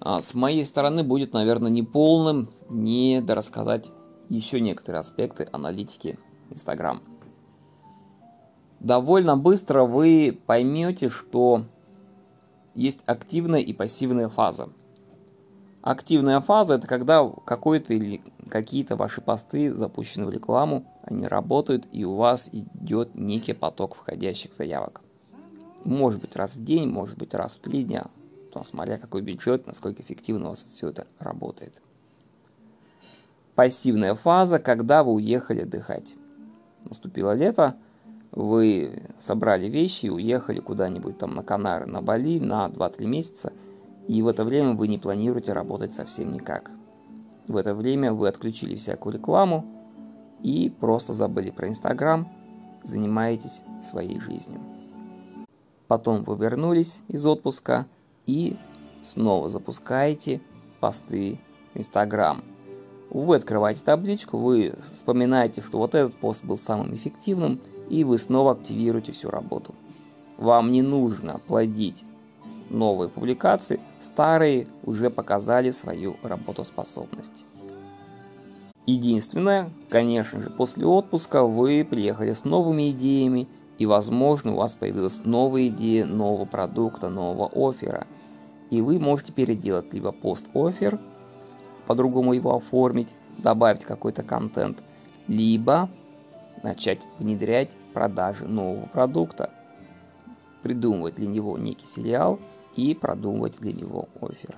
А с моей стороны будет, наверное, неполным не дорассказать еще некоторые аспекты аналитики Instagram. Довольно быстро вы поймете, что есть активная и пассивная фаза. Активная фаза – это когда какой-то или какие-то ваши посты запущены в рекламу, они работают, и у вас идет некий поток входящих заявок. Может быть раз в день, может быть раз в три дня, то смотря какой бюджет, насколько эффективно у вас все это работает. Пассивная фаза, когда вы уехали отдыхать. Наступило лето, вы собрали вещи и уехали куда-нибудь там на Канары, на Бали на 2-3 месяца, и в это время вы не планируете работать совсем никак. В это время вы отключили всякую рекламу и просто забыли про Инстаграм, занимаетесь своей жизнью. Потом вы вернулись из отпуска и снова запускаете посты Инстаграм. Вы открываете табличку, вы вспоминаете, что вот этот пост был самым эффективным – и вы снова активируете всю работу. Вам не нужно плодить новые публикации, старые уже показали свою работоспособность. Единственное, конечно же, после отпуска вы приехали с новыми идеями, и, возможно, у вас появилась новая идея нового продукта, нового оффера. И вы можете переделать либо пост-оффер, по-другому его оформить, добавить какой-то контент, либо начать внедрять продажи нового продукта, придумывать для него некий сериал и продумывать для него офер.